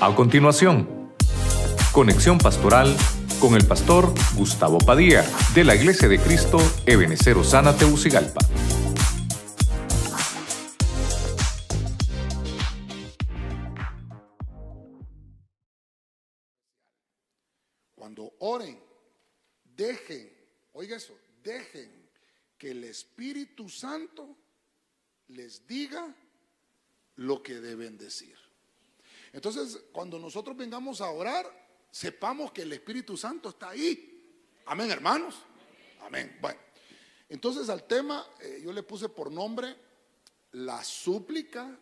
A continuación, conexión pastoral con el pastor Gustavo Padilla de la Iglesia de Cristo Ebenecer Osana Teucigalpa. Cuando oren, dejen, oiga eso, dejen que el Espíritu Santo les diga lo que deben decir. Entonces, cuando nosotros vengamos a orar, sepamos que el Espíritu Santo está ahí. Amén, hermanos. Amén. Bueno, entonces al tema eh, yo le puse por nombre la súplica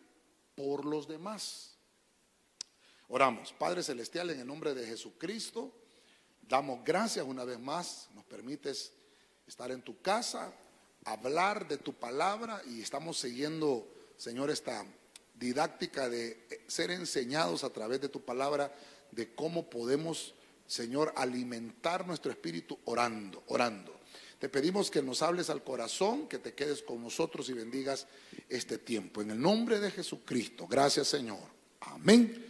por los demás. Oramos, Padre Celestial, en el nombre de Jesucristo, damos gracias una vez más, nos permites estar en tu casa, hablar de tu palabra y estamos siguiendo, Señor, esta didáctica de ser enseñados a través de tu palabra de cómo podemos, Señor, alimentar nuestro espíritu orando, orando. Te pedimos que nos hables al corazón, que te quedes con nosotros y bendigas este tiempo. En el nombre de Jesucristo. Gracias, Señor. Amén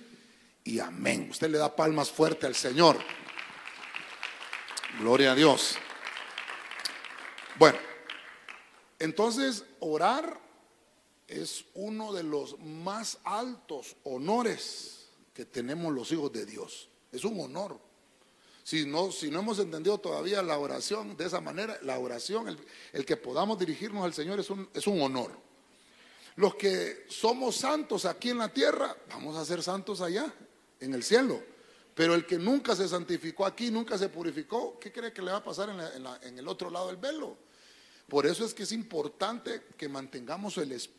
y amén. Usted le da palmas fuerte al Señor. Gloria a Dios. Bueno, entonces orar es uno de los más altos honores que tenemos los hijos de Dios. Es un honor. Si no, si no hemos entendido todavía la oración de esa manera, la oración, el, el que podamos dirigirnos al Señor es un, es un honor. Los que somos santos aquí en la tierra, vamos a ser santos allá, en el cielo. Pero el que nunca se santificó aquí, nunca se purificó, ¿qué cree que le va a pasar en, en el otro lado del velo? Por eso es que es importante que mantengamos el espíritu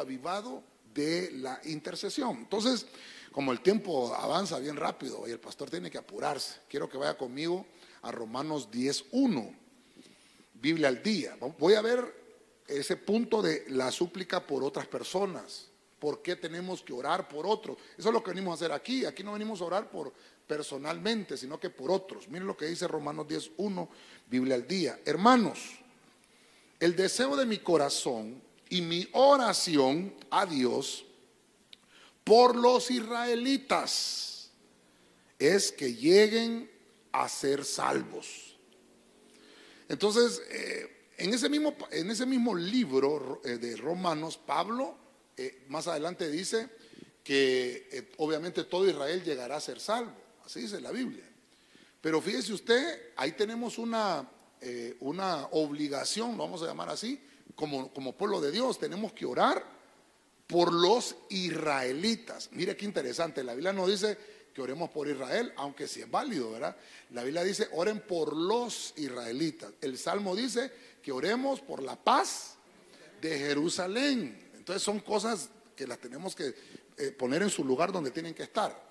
avivado de la intercesión. Entonces, como el tiempo avanza bien rápido y el pastor tiene que apurarse, quiero que vaya conmigo a Romanos 10.1, Biblia al día. Voy a ver ese punto de la súplica por otras personas. ¿Por qué tenemos que orar por otros? Eso es lo que venimos a hacer aquí. Aquí no venimos a orar por personalmente, sino que por otros. Miren lo que dice Romanos 10.1, Biblia al día. Hermanos, el deseo de mi corazón y mi oración a Dios por los israelitas es que lleguen a ser salvos. Entonces, eh, en, ese mismo, en ese mismo libro eh, de Romanos, Pablo eh, más adelante dice que obviamente todo Israel llegará a ser salvo. Así dice la Biblia. Pero fíjese usted, ahí tenemos una, una obligación, vamos a llamar así, como, como pueblo de Dios, tenemos que orar por los israelitas. Mire qué interesante, la Biblia no dice que oremos por Israel, aunque sí es válido, ¿verdad? La Biblia dice, oren por los israelitas. El Salmo dice que oremos por la paz de Jerusalén. Entonces son cosas que las tenemos que eh, poner en su lugar donde tienen que estar.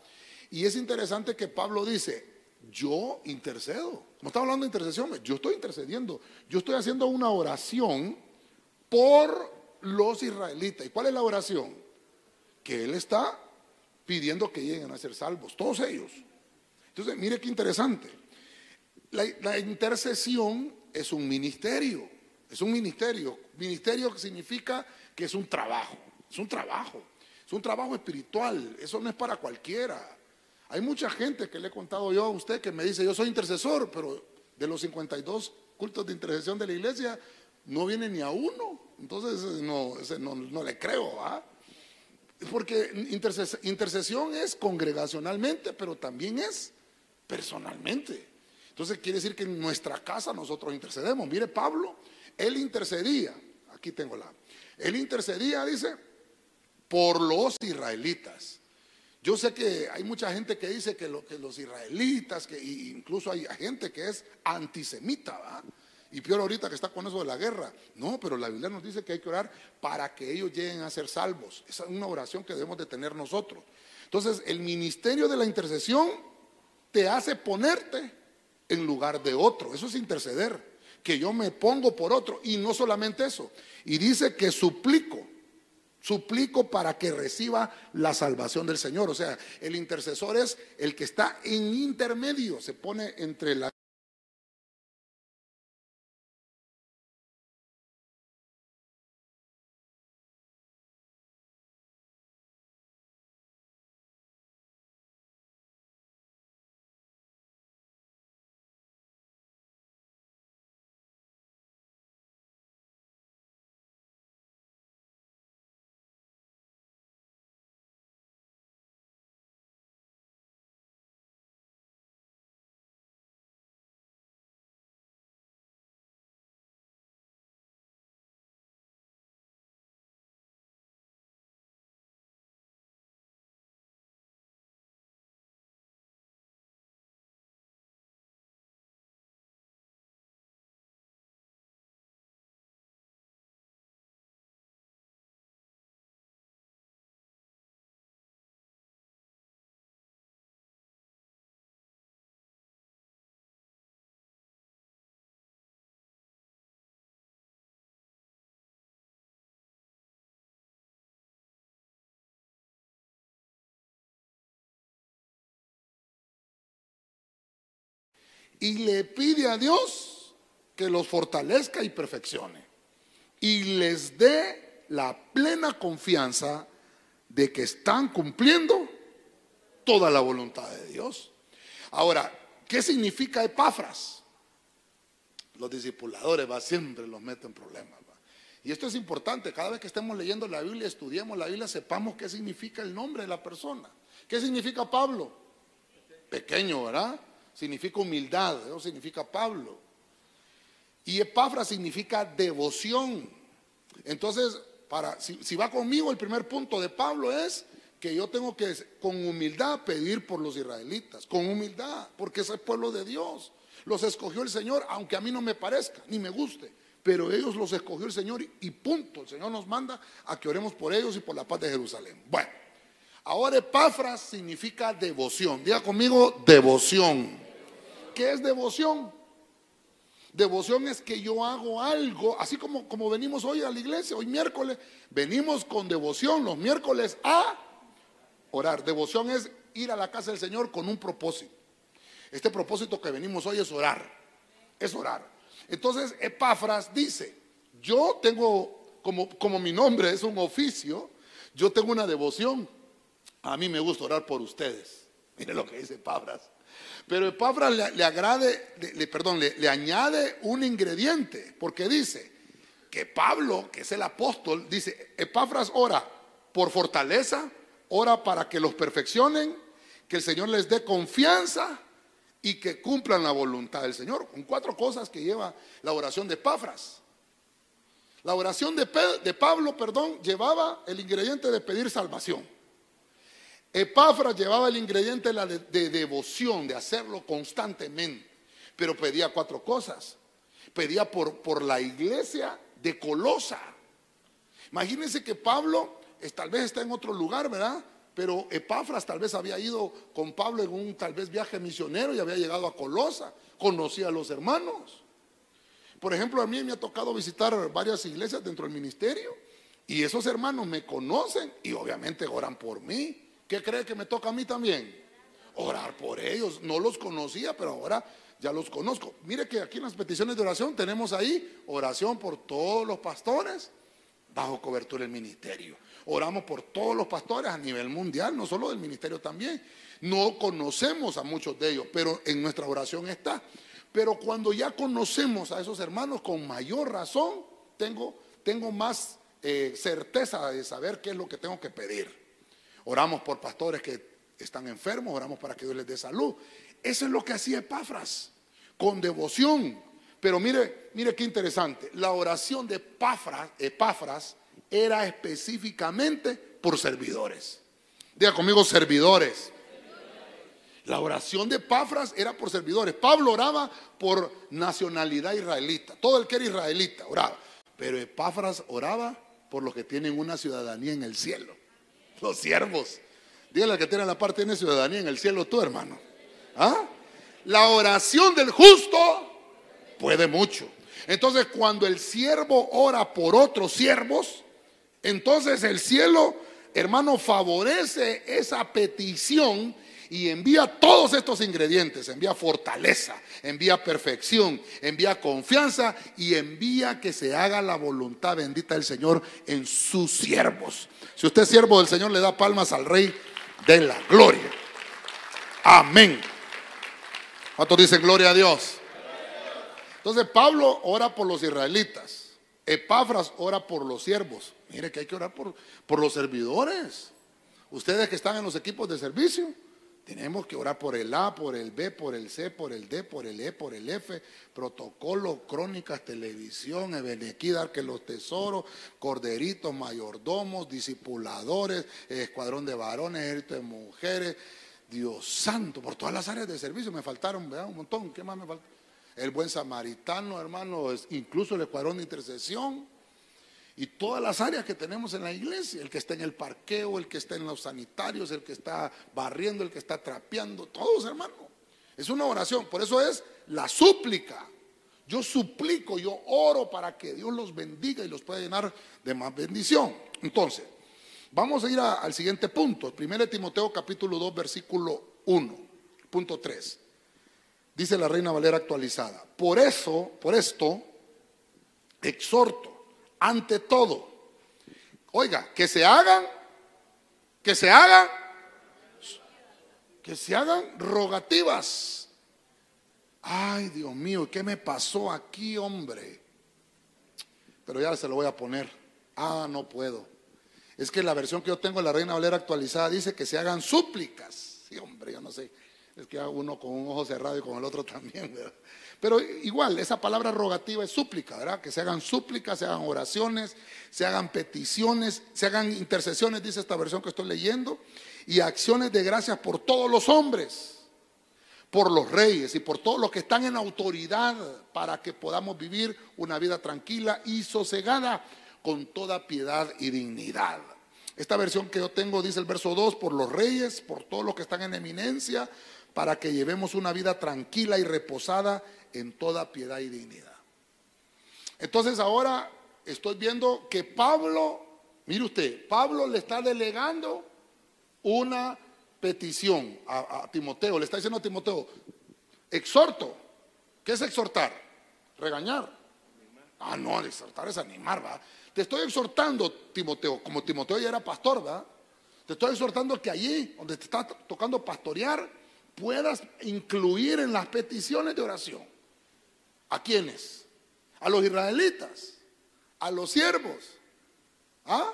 Y es interesante que Pablo dice, yo intercedo. No está hablando de intercesión, yo estoy intercediendo. Yo estoy haciendo una oración por los israelitas. ¿Y cuál es la oración? Que él está pidiendo que lleguen a ser salvos, todos ellos. Entonces, mire qué interesante. La, intercesión es un ministerio, es un ministerio. Ministerio que significa que es un trabajo, es un trabajo, es un trabajo espiritual, eso no es para cualquiera. Hay mucha gente que le he contado yo a usted que me dice, yo soy intercesor, pero de los 52 cultos de intercesión de la iglesia, no viene ni a uno. Entonces, no, no, no le creo, ¿ah? Porque interces intercesión es congregacionalmente, pero también es personalmente. Entonces quiere decir que en nuestra casa nosotros intercedemos. Mire, Pablo, él intercedía, aquí tengo la, él intercedía, dice, por los israelitas. Yo sé que hay mucha gente que dice que, que los israelitas, que incluso hay gente que es antisemita, ¿va? Y peor ahorita que está con eso de la guerra. No, pero la Biblia nos dice que hay que orar para que ellos lleguen a ser salvos. Esa es una oración que debemos de tener nosotros. Entonces, el ministerio de la intercesión te hace ponerte en lugar de otro. Eso es interceder. Que yo me pongo por otro. Y no solamente eso. Y dice que suplico. Suplico para que reciba la salvación del Señor. O sea, el intercesor es el que está en intermedio. Se pone entre la y le pide a Dios que los fortalezca y perfeccione y les dé la plena confianza de que están cumpliendo toda la voluntad de Dios. Ahora, ¿qué significa Epafras? Los discipuladores va siempre los meten en problemas. Y esto es importante, cada vez que estemos leyendo la Biblia, estudiemos la Biblia, sepamos qué significa el nombre de la persona. ¿Qué significa Pablo? Pequeño, ¿verdad? Significa humildad, eso significa Pablo. Y Epafras significa devoción. Entonces, para, si, si va conmigo, el primer punto de Pablo es que yo tengo que con humildad pedir por los israelitas, con humildad, porque es el pueblo de Dios. Los escogió el Señor, aunque a mí no me parezca, ni me guste pero ellos los escogió el Señor y punto. El Señor nos manda a que oremos por ellos y por la paz de Jerusalén. Bueno, ahora Epafras significa devoción. Diga conmigo, devoción. ¿Qué es devoción? Devoción es que yo hago algo, así como, como venimos hoy a la iglesia, hoy miércoles, venimos con devoción los miércoles a orar. Devoción es ir a la casa del Señor con un propósito. Este propósito que venimos hoy es orar, es orar. Entonces Epafras dice, yo tengo, como, como mi nombre es un oficio, yo tengo una devoción. A mí me gusta orar por ustedes. Mire lo que dice Epafras. Pero Epafras le, agrade, le, perdón, le, le añade un ingrediente, porque dice que Pablo, que es el apóstol, dice, Epafras ora por fortaleza, ora para que los perfeccionen, que el Señor les dé confianza y que cumplan la voluntad del Señor. Con cuatro cosas que lleva la oración de Pafras. La oración de, de Pablo, perdón, llevaba el ingrediente de pedir salvación. Epafras llevaba el ingrediente de, de devoción, de hacerlo constantemente. Pero pedía cuatro cosas. Pedía por, por la iglesia de Colosa. Imagínense que Pablo tal vez está en otro lugar, ¿verdad? pero Epafras tal vez había ido con Pablo en un tal vez viaje misionero y había llegado a Colosa, conocía a los hermanos. Por ejemplo, a mí me ha tocado visitar varias iglesias dentro del ministerio y esos hermanos me conocen y obviamente oran por mí. ¿Qué cree que me toca a mí también? Orar por ellos. No los conocía, pero ahora ya los conozco. Mire que aquí en las peticiones de oración tenemos ahí oración por todos los pastores bajo cobertura del ministerio. Oramos por todos los pastores a nivel mundial, no solo del ministerio también. No conocemos a muchos de ellos, pero en nuestra oración está. Pero cuando ya conocemos a esos hermanos, con mayor razón, tengo, tengo más eh, certeza de saber qué es lo que tengo que pedir. Oramos por pastores que están enfermos, oramos para que Dios les dé salud. Eso es lo que hacía Epafras, con devoción. Pero mire, mire qué interesante. La oración de Epafras, era específicamente por servidores. Diga conmigo, servidores. La oración de Pafras era por servidores. Pablo oraba por nacionalidad israelita. Todo el que era israelita oraba. Pero Epafras oraba por los que tienen una ciudadanía en el cielo. Los siervos. Dígale al que tiene la parte, tiene ciudadanía en el cielo tú, hermano. ¿Ah? La oración del justo puede mucho. Entonces, cuando el siervo ora por otros siervos, entonces el cielo, hermano, favorece esa petición y envía todos estos ingredientes, envía fortaleza, envía perfección, envía confianza y envía que se haga la voluntad bendita del Señor en sus siervos. Si usted es siervo del Señor, le da palmas al Rey de la gloria. Amén. ¿Cuántos dicen gloria a Dios? Entonces Pablo ora por los israelitas. Epafras ora por los siervos. Mire que hay que orar por, por los servidores. Ustedes que están en los equipos de servicio, tenemos que orar por el A, por el B, por el C, por el D, por el E, por el F, protocolo, crónicas, televisión, Ebenequidad, que los tesoros, corderitos, mayordomos, discipuladores, escuadrón de varones, ejército de mujeres, Dios santo, por todas las áreas de servicio me faltaron, ¿verdad? Un montón, ¿qué más me falta? El buen samaritano, hermano, incluso el escuadrón de intercesión y todas las áreas que tenemos en la iglesia, el que está en el parqueo, el que está en los sanitarios, el que está barriendo, el que está trapeando, todos hermano. Es una oración, por eso es la súplica. Yo suplico, yo oro para que Dios los bendiga y los pueda llenar de más bendición. Entonces, vamos a ir al siguiente punto, 1 Timoteo capítulo 2 versículo 1, punto 3. Dice la Reina Valera actualizada. Por eso, por esto, exhorto, ante todo, oiga, que se hagan, que se hagan, que se hagan rogativas. Ay, Dios mío, ¿qué me pasó aquí, hombre? Pero ya se lo voy a poner. Ah, no puedo. Es que la versión que yo tengo de la Reina Valera actualizada dice que se hagan súplicas. Sí, hombre, yo no sé. Es que uno con un ojo cerrado y con el otro también, ¿verdad? Pero igual, esa palabra rogativa es súplica, ¿verdad? Que se hagan súplicas, se hagan oraciones, se hagan peticiones, se hagan intercesiones, dice esta versión que estoy leyendo, y acciones de gracias por todos los hombres, por los reyes y por todos los que están en autoridad para que podamos vivir una vida tranquila y sosegada con toda piedad y dignidad. Esta versión que yo tengo dice el verso 2, por los reyes, por todos los que están en eminencia, para que llevemos una vida tranquila y reposada en toda piedad y dignidad. Entonces ahora estoy viendo que Pablo, mire usted, Pablo le está delegando una petición a, Timoteo, le está diciendo a Timoteo, exhorto, ¿qué es exhortar? Regañar. Ah, no, exhortar es animar, va. Te estoy exhortando, Timoteo, como Timoteo ya era pastor, va. Te estoy exhortando que allí, donde te está tocando pastorear, puedas incluir en las peticiones de oración ¿A quiénes? A los israelitas, a los siervos. ¿Ah?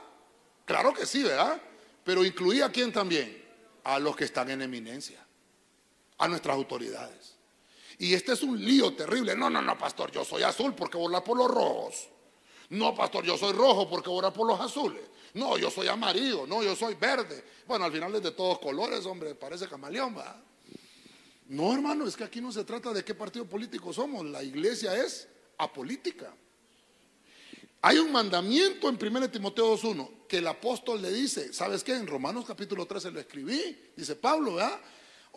Claro que sí, ¿verdad? Pero incluía a quién también? A los que están en eminencia, a nuestras autoridades. Y este es un lío terrible. No, no, no, pastor, yo soy azul porque volar por los rojos. No, pastor, yo soy rojo porque volar por los azules. No, yo soy amarillo. No, yo soy verde. Bueno, al final es de todos colores, hombre, parece camaleón, ¿va? No, hermano, es que aquí no se trata de qué partido político somos. La iglesia es apolítica. Hay un mandamiento en 1 Timoteo 2.1 que el apóstol le dice, ¿sabes qué? En Romanos capítulo 13 lo escribí, dice Pablo, ¿verdad?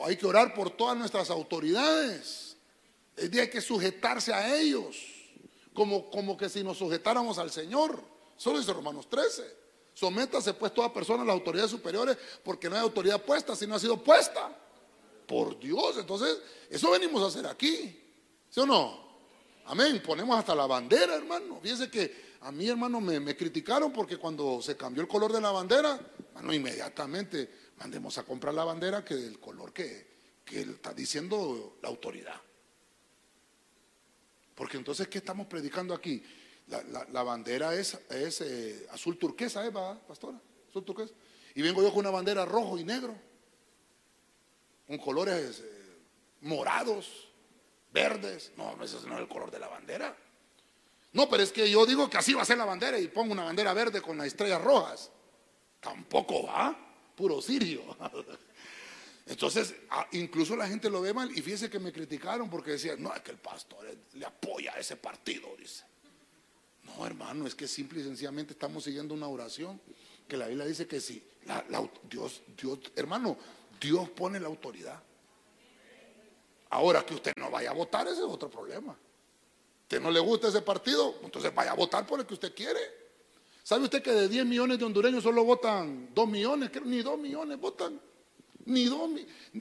Hay que orar por todas nuestras autoridades. Es hay que sujetarse a ellos, como, como que si nos sujetáramos al Señor. Solo dice Romanos 13. Sométase pues toda persona a las autoridades superiores, porque no hay autoridad puesta si no ha sido puesta por Dios. Entonces, eso venimos a hacer aquí. ¿Sí o no? Amén. Ponemos hasta la bandera, hermano. Fíjense que a mí, hermano, me, criticaron porque cuando se cambió el color de la bandera, bueno, inmediatamente mandemos a comprar la bandera que del color que, que está diciendo la autoridad. Porque entonces, ¿qué estamos predicando aquí? La, bandera es, es eh, azul turquesa, ¿eh, pastora? Azul turquesa. Y vengo yo con una bandera rojo y negro con colores eh, morados, verdes. No, ese no es el color de la bandera. No, pero es que yo digo que así va a ser la bandera y pongo una bandera verde con las estrellas rojas. Tampoco va, puro sirio. Entonces, incluso la gente lo ve mal y fíjese que me criticaron porque decían, no, es que el pastor le apoya a ese partido, dice. No, hermano, es que simple y sencillamente estamos siguiendo una oración que la Biblia dice que sí. Dios, Dios, hermano, Dios pone la autoridad. Ahora que usted no vaya a votar, ese es otro problema. ¿Que no le gusta ese partido? Entonces vaya a votar por el que usted quiere. ¿Sabe usted que de 10 millones de hondureños solo votan 2 millones? Ni 2 millones votan. Ni 2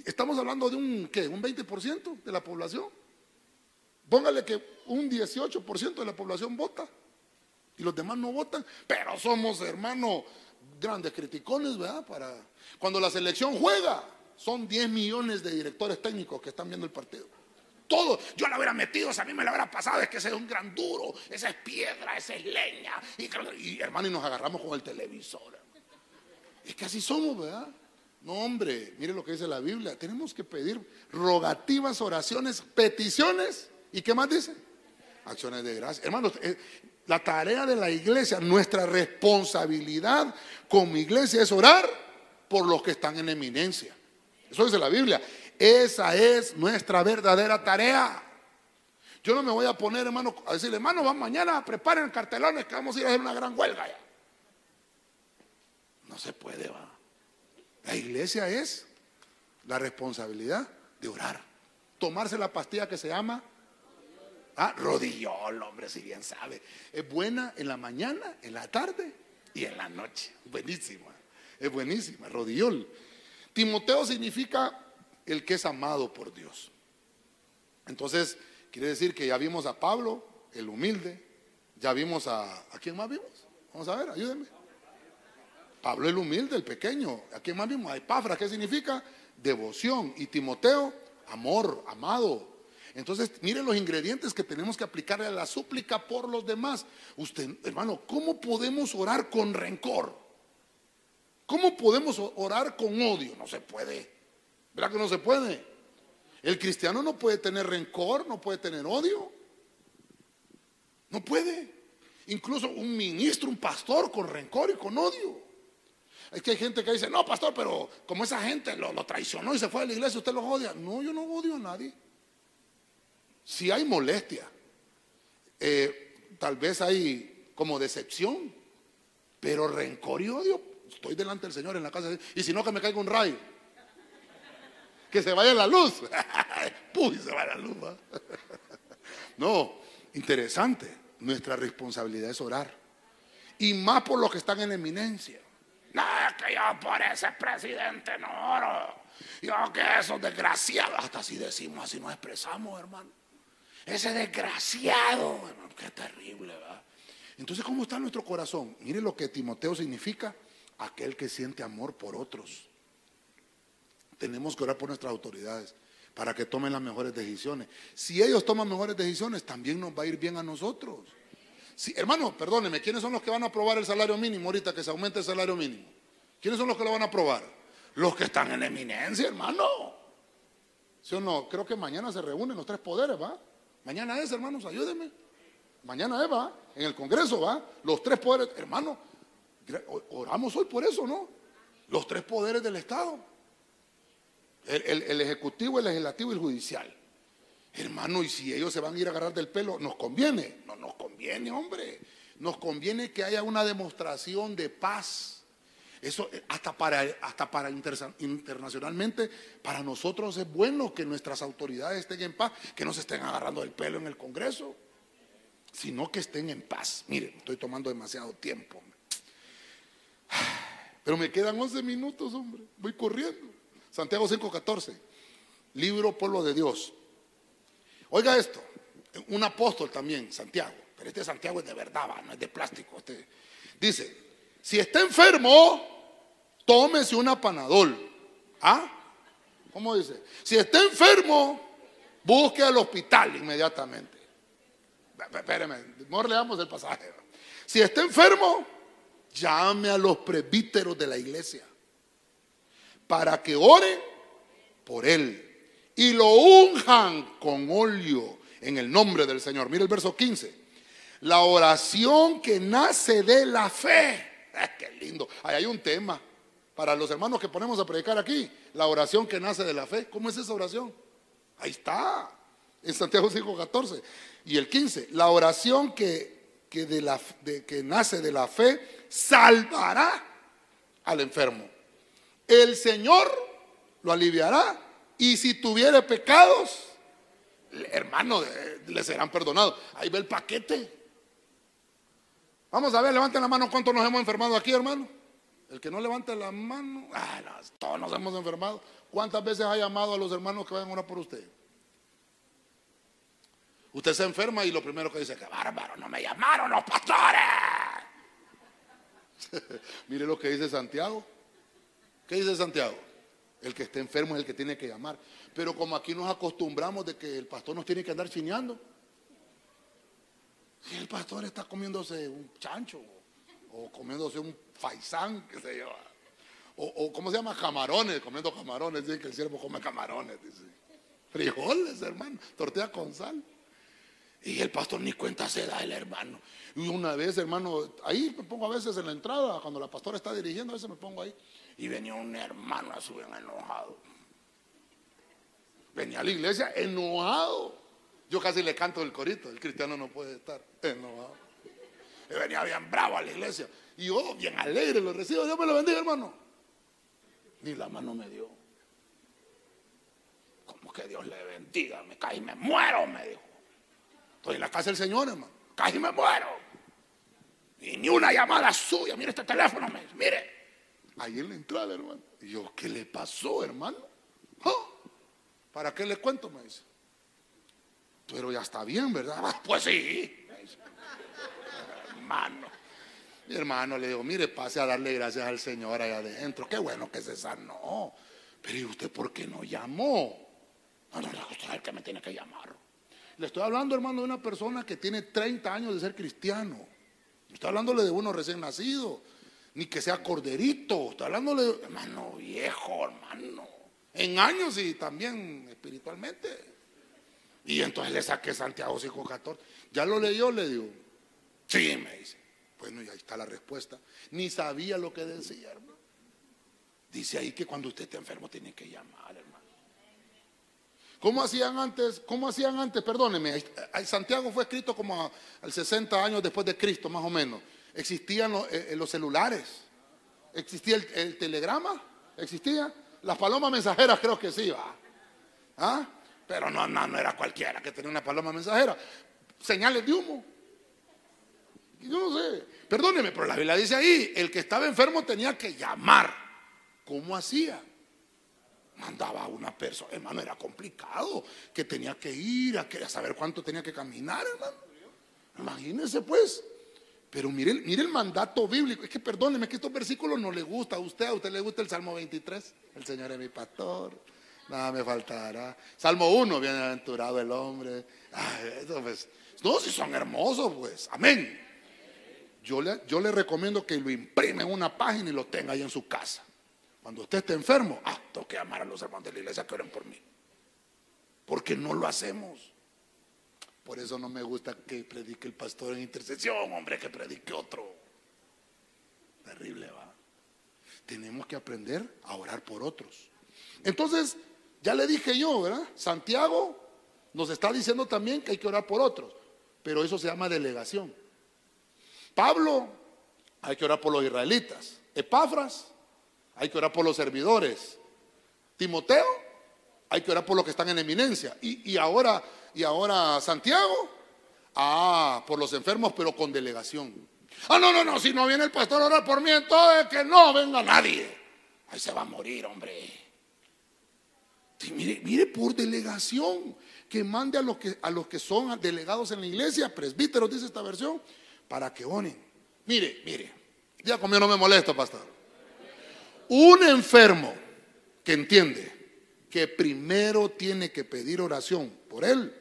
Estamos hablando de un, ¿qué? ¿Un 20% de la población? Póngale que un 18% de la población vota y los demás no votan. Pero somos, hermanos, grandes criticones, ¿verdad? Para cuando la selección juega, son 10 millones de directores técnicos que están viendo el partido. Todo, yo la hubiera metido, a mí me la hubiera pasado, es que ese es un gran duro, esa es piedra, esa es leña. Y, hermano, y nos agarramos con el televisor. Es que así somos, ¿verdad? No, hombre, mire lo que dice la Biblia. Tenemos que pedir rogativas, oraciones, peticiones. ¿Y qué más dice? Acciones de gracia. Hermanos, eh, la tarea de la iglesia, nuestra responsabilidad como iglesia es orar por los que están en eminencia. Eso dice la Biblia. Esa es nuestra verdadera tarea. Yo no me voy a poner, hermano, a decirle, hermano, van mañana, preparen cartelones que vamos a ir a hacer una gran huelga ya. No se puede, va. La iglesia es la responsabilidad de orar. Tomarse la pastilla que se llama Ah, rodillol, hombre, si bien sabe. Es buena en la mañana, en la tarde y en la noche. Buenísima. Es buenísima, rodillol. Timoteo significa el que es amado por Dios. Entonces, quiere decir que ya vimos a Pablo, el humilde, ya vimos a... ¿A quién más vimos? Vamos a ver, ayúdenme. Pablo el humilde, el pequeño. ¿A quién más vimos? A Epafra, ¿qué significa? Devoción. Y Timoteo, amor, amado. Entonces, miren los ingredientes que tenemos que aplicarle a la súplica por los demás. Usted, hermano, ¿cómo podemos orar con rencor? ¿Cómo podemos orar con odio? No se puede. ¿Verdad que no se puede? El cristiano no puede tener rencor, no puede tener odio. No puede. Incluso un ministro, un pastor con rencor y con odio. Es que hay gente que dice, no, pastor, pero como esa gente lo, traicionó y se fue a la iglesia, usted los odia. No, yo no odio a nadie. Si hay molestia, eh, tal vez hay como decepción, pero rencor y odio, estoy delante del Señor en la casa y si no que me caiga un rayo, que se vaya la luz, puy, se va la luz. no, interesante, nuestra responsabilidad es orar y más por los que están en eminencia. No, que yo por ese presidente no oro. Yo que esos desgraciados, hasta así decimos, así nos expresamos, hermano. Ese desgraciado, qué terrible, ¿verdad? Entonces, ¿cómo está nuestro corazón? Mire lo que Timoteo significa, aquel que siente amor por otros. Tenemos que orar por nuestras autoridades para que tomen las mejores decisiones. Si ellos toman mejores decisiones, también nos va a ir bien a nosotros. Sí, hermano, perdóneme, ¿quiénes son los que van a aprobar el salario mínimo ahorita que se aumente el salario mínimo? ¿Quiénes son los que lo van a aprobar? Los que están en eminencia, hermano. ¿Sí o no? Creo que mañana se reúnen los tres poderes, ¿va? Mañana es, hermanos, ayúdenme. Mañana es, va, en el Congreso, va, los tres poderes, hermano, oramos hoy por eso, ¿no? Los tres poderes del Estado. El, ejecutivo, el legislativo y el judicial. Hermano, y si ellos se van a ir a agarrar del pelo, nos conviene. No nos conviene, hombre. Nos conviene que haya una demostración de paz. Eso eh, hasta para, hasta para internacionalmente, para nosotros es bueno que nuestras autoridades estén en paz, que no se estén agarrando el pelo en el Congreso, sino que estén en paz. Miren, estoy tomando demasiado tiempo. Pero me quedan 11 minutos, hombre. Voy corriendo. Santiago 5:14. Libro Pueblo de Dios. Oiga esto. Un apóstol también, Santiago. Pero este Santiago es de verdad, no es de plástico. Este. Dice, si está enfermo, tómese una panadol. ¿Ah? ¿Cómo dice? Si está enfermo, busque al hospital inmediatamente. Espéreme, mejor leamos el pasaje. Si está enfermo, llame a los presbíteros de la iglesia para que oren por él y lo unjan con óleo en el nombre del Señor. Mire el verso 15. La oración que nace de la fe. Ah, qué lindo. Ahí hay un tema. Para los hermanos que ponemos a predicar aquí, la oración que nace de la fe. ¿Cómo es esa oración? Ahí está, en Santiago 5:14. Y el 15, la oración que, que nace de la fe salvará al enfermo. El Señor lo aliviará y si tuviere pecados, hermano, eh, le serán perdonados. Ahí ve el paquete. Vamos a ver, levanten la mano cuántos nos hemos enfermado aquí, hermano. El que no levante la mano, ah, todos nos hemos enfermado. ¿Cuántas veces ha llamado a los hermanos que vayan a orar por usted? Usted se enferma y lo primero que dice, que bárbaro, no me llamaron los pastores. Mire lo que dice Santiago. ¿Qué dice Santiago? El que esté enfermo es el que tiene que llamar. Pero como aquí nos acostumbramos de que el pastor nos tiene que andar chineando. Si el pastor está comiéndose un chancho o comiéndose un faisán, qué sé yo. O, o, ¿cómo se llama? Camarones, comiendo camarones. Dice que el siervo come camarones. Frijoles, hermano, tortilla con sal. Y el pastor ni cuenta se da el hermano. Y una vez, hermano, ahí me pongo a veces en la entrada, cuando la pastora está dirigiendo, a veces me pongo ahí. Y venía un hermano a su enojado. Venía a la iglesia enojado. Yo casi le canto el corito, el cristiano no puede estar enojado. Y venía bien bravo a la iglesia. Y yo, bien alegre, lo recibo. Dios me lo bendiga, hermano. Ni la mano me dio. Como que Dios le bendiga. Me caí me muero, me dijo. Estoy en la casa del Señor, hermano. Caí y me muero. Y ni una llamada suya. Mire este teléfono, me mire. Ahí en la entrada, hermano. Y yo, ¿qué le pasó, hermano? ¿Ah? ¿Para qué le cuento? Me dice. pero ya está bien, ¿verdad? "Ah, Pues sí. Hermano. Mi hermano le digo, mire, pase a darle gracias al Señor allá adentro. Qué bueno que se sanó. Pero ¿y usted por qué no llamó? No, no, no, usted es el que me tiene que llamar. Le estoy hablando, hermano, de una persona que tiene 30 años de ser cristiano. No Estoy hablándole de uno recién nacido. Ni que sea corderito. Estoy hablándole de hermano viejo, hermano. En años y también espiritualmente. Y entonces le saqué Santiago 5.14. ¿Ya lo leyó? Le digo. Sí, me dice. Bueno, y ahí está la respuesta. Ni sabía lo que decía, hermano. Dice ahí que cuando usted esté enfermo tiene que llamar, hermano. ¿Cómo hacían antes? ¿Cómo hacían antes? Perdóneme. Santiago fue escrito como a- al 60 años después de Cristo, más o menos. Existían los, eh, eh, los celulares. Existía el, el telegrama. Existía. Las palomas mensajeras creo que sí, va. ¿Ah? Pero no, no, no era cualquiera que tenía una paloma mensajera. Señales de humo. Yo no sé. Perdóneme, pero la Biblia dice ahí, el que estaba enfermo tenía que llamar. ¿Cómo hacía? Mandaba a una persona, hermano, era complicado, que tenía que ir a, saber cuánto tenía que caminar, hermano. Imagínense pues. Pero mire, mire el mandato bíblico. Es que perdóneme que estos versículos no le gusta a usted. A usted le gusta el Salmo 23. El Señor es mi pastor. Nada me faltará. Salmo 1, bienaventurado el hombre. Ay, eso, pues, si son hermosos, pues. Amén. Yo le, recomiendo que lo imprime en una página y lo tenga ahí en su casa. Cuando usted esté enfermo, ah, tengo que llamar a los hermanos de la iglesia que oren por mí. Porque no lo hacemos. Por eso no me gusta que predique el pastor en intercesión, hombre, que predique otro. Terrible, va. Tenemos que aprender a orar por otros. Entonces, ya le dije yo, ¿verdad? Santiago nos está diciendo también que hay que orar por otros, pero eso se llama delegación. Pablo, hay que orar por los israelitas. Epafras, hay que orar por los servidores. Timoteo, hay que orar por los que están en eminencia. Y, y ahora, y ahora Santiago, ah, por los enfermos, pero con delegación. Ah, no, no, no, si no viene el pastor a orar por mí, entonces que no venga nadie. Ahí se va a morir, hombre. Mire, mire por delegación, que mande a los que, a los que son delegados en la iglesia, presbíteros, dice esta versión, para que oren. Mire, mire, ya conmigo no me molesta, pastor. Un enfermo que entiende que primero tiene que pedir oración por él,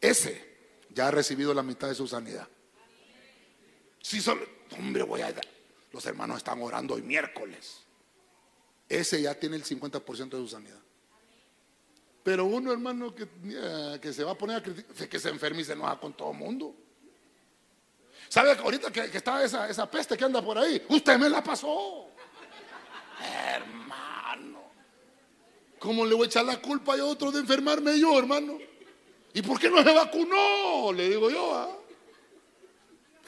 ese ya ha recibido la mitad de su sanidad. Si solo, hombre, voy a los hermanos están orando hoy miércoles. Ese ya tiene el 50% de su sanidad. Pero uno, hermano, que, eh, que se va a poner a criticar, que se enferma y se enoja con todo el mundo. ¿Sabe ahorita que, que está esa, peste que anda por ahí? Usted me la pasó. Hermano. ¿Cómo le voy a echar la culpa a otro de enfermarme yo, hermano? ¿Y por qué no se vacunó? Le digo yo. ¿ah?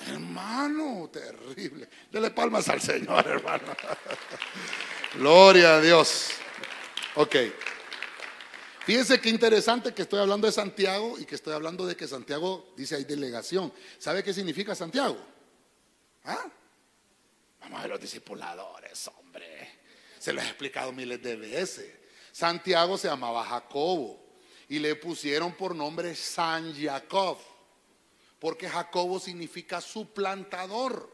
Hermano, terrible. Dele palmas al Señor, hermano. Gloria a Dios. Ok. Fíjense qué interesante que estoy hablando de Santiago y que estoy hablando de que Santiago dice hay delegación. ¿Sabe qué significa Santiago? ¿Ah? Vamos a ver los discipuladores, hombre. Se lo he explicado miles de veces. Santiago se llamaba Jacobo y le pusieron por nombre San Jacob, porque Jacobo significa suplantador,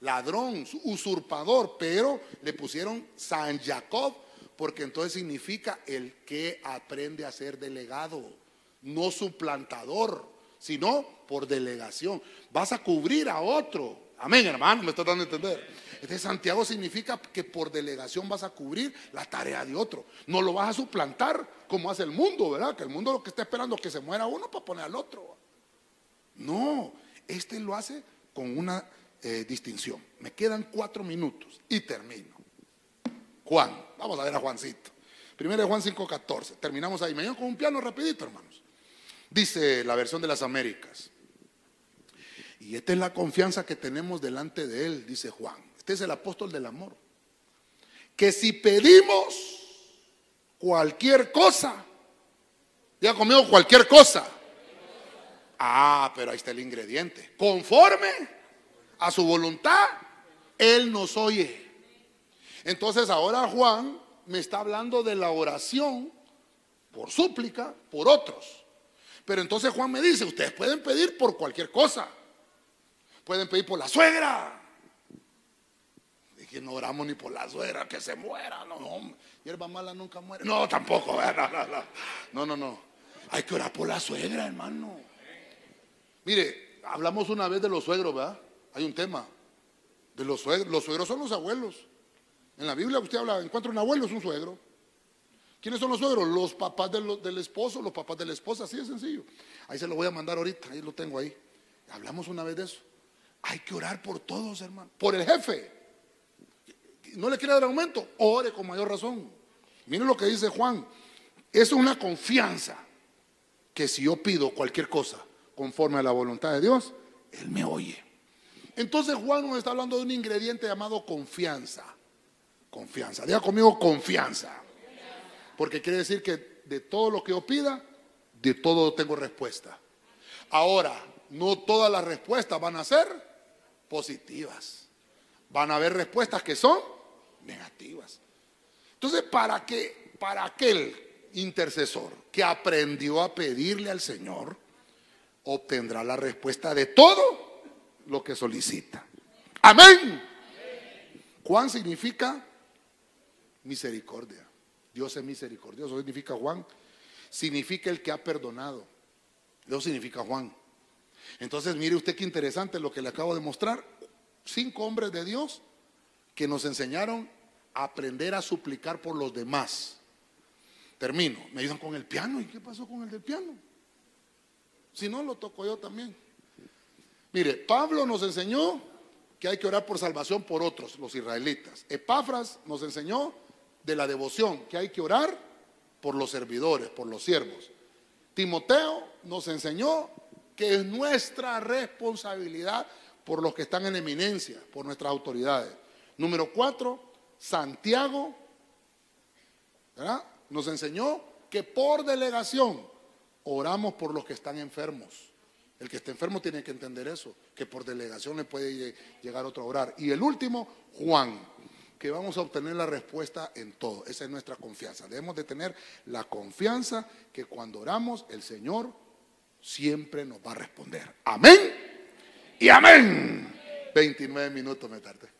ladrón, usurpador, pero le pusieron San Jacob porque entonces significa el que aprende a ser delegado, no suplantador, sino por delegación. Vas a cubrir a otro. Amén, hermano, me está dando a entender. Entonces Santiago significa que por delegación vas a cubrir la tarea de otro. No lo vas a suplantar como hace el mundo, ¿verdad? Que el mundo lo que está esperando es que se muera uno para poner al otro. No, este lo hace con una eh, distinción. Me quedan cuatro minutos y termino. Juan, vamos a ver a Juancito. Primero de Juan 5:14. Terminamos ahí. Me con un piano rapidito, hermanos. Dice la versión de las Américas. Y esta es la confianza que tenemos delante de Él, dice Juan. Este es el apóstol del amor. Que si pedimos cualquier cosa, ya conmigo cualquier cosa. Ah, pero ahí está el ingrediente. Conforme a su voluntad, Él nos oye. Entonces ahora Juan me está hablando de la oración por súplica por otros. Pero entonces Juan me dice, ustedes pueden pedir por cualquier cosa. Pueden pedir por la suegra. Dije, no oramos ni por la suegra, que se muera. No, no, hierba mala nunca muere. No, tampoco. No, no, no. Hay que orar por la suegra, hermano. Mire, hablamos una vez de los suegros, ¿verdad? Hay un tema. De los suegros. Los suegros son los abuelos. En la Biblia usted habla, encuentra un abuelo, es un suegro. ¿Quiénes son los suegros? Los papás del, del, esposo, los papás de la esposa, así de sencillo. Ahí se lo voy a mandar ahorita, ahí lo tengo ahí. Hablamos una vez de eso. Hay que orar por todos, hermano. Por el jefe. No le quiere dar aumento, ore con mayor razón. Miren lo que dice Juan. Es una confianza que si yo pido cualquier cosa conforme a la voluntad de Dios, Él me oye. Entonces Juan nos está hablando de un ingrediente llamado confianza. Confianza. Diga conmigo confianza. Porque quiere decir que de todo lo que yo pida, de todo tengo respuesta. Ahora, no todas las respuestas van a ser positivas. Van a haber respuestas que son negativas. Entonces, para que para aquel intercesor que aprendió a pedirle al Señor, obtendrá la respuesta de todo lo que solicita. Amén. Juan significa misericordia. Dios es misericordioso. significa Juan? Significa el que ha perdonado. Eso significa Juan. Entonces, mire usted qué interesante lo que le acabo de mostrar. Cinco hombres de Dios que nos enseñaron a aprender a suplicar por los demás. Termino. Me ayudan con el piano. ¿Y qué pasó con el del piano? Si no, lo toco yo también. Mire, Pablo nos enseñó que hay que orar por salvación por otros, los israelitas. Epafras nos enseñó de la devoción, que hay que orar por los servidores, por los siervos. Timoteo nos enseñó que es nuestra responsabilidad por los que están en eminencia, por nuestras autoridades. Número cuatro, Santiago nos enseñó que por delegación oramos por los que están enfermos. El que está enfermo tiene que entender eso, que por delegación le puede llegar otro a orar. Y el último, Juan que vamos a obtener la respuesta en todo. Esa es nuestra confianza. Debemos de tener la confianza que cuando oramos el Señor siempre nos va a responder. Amén y amén. 29 minutos me tardé.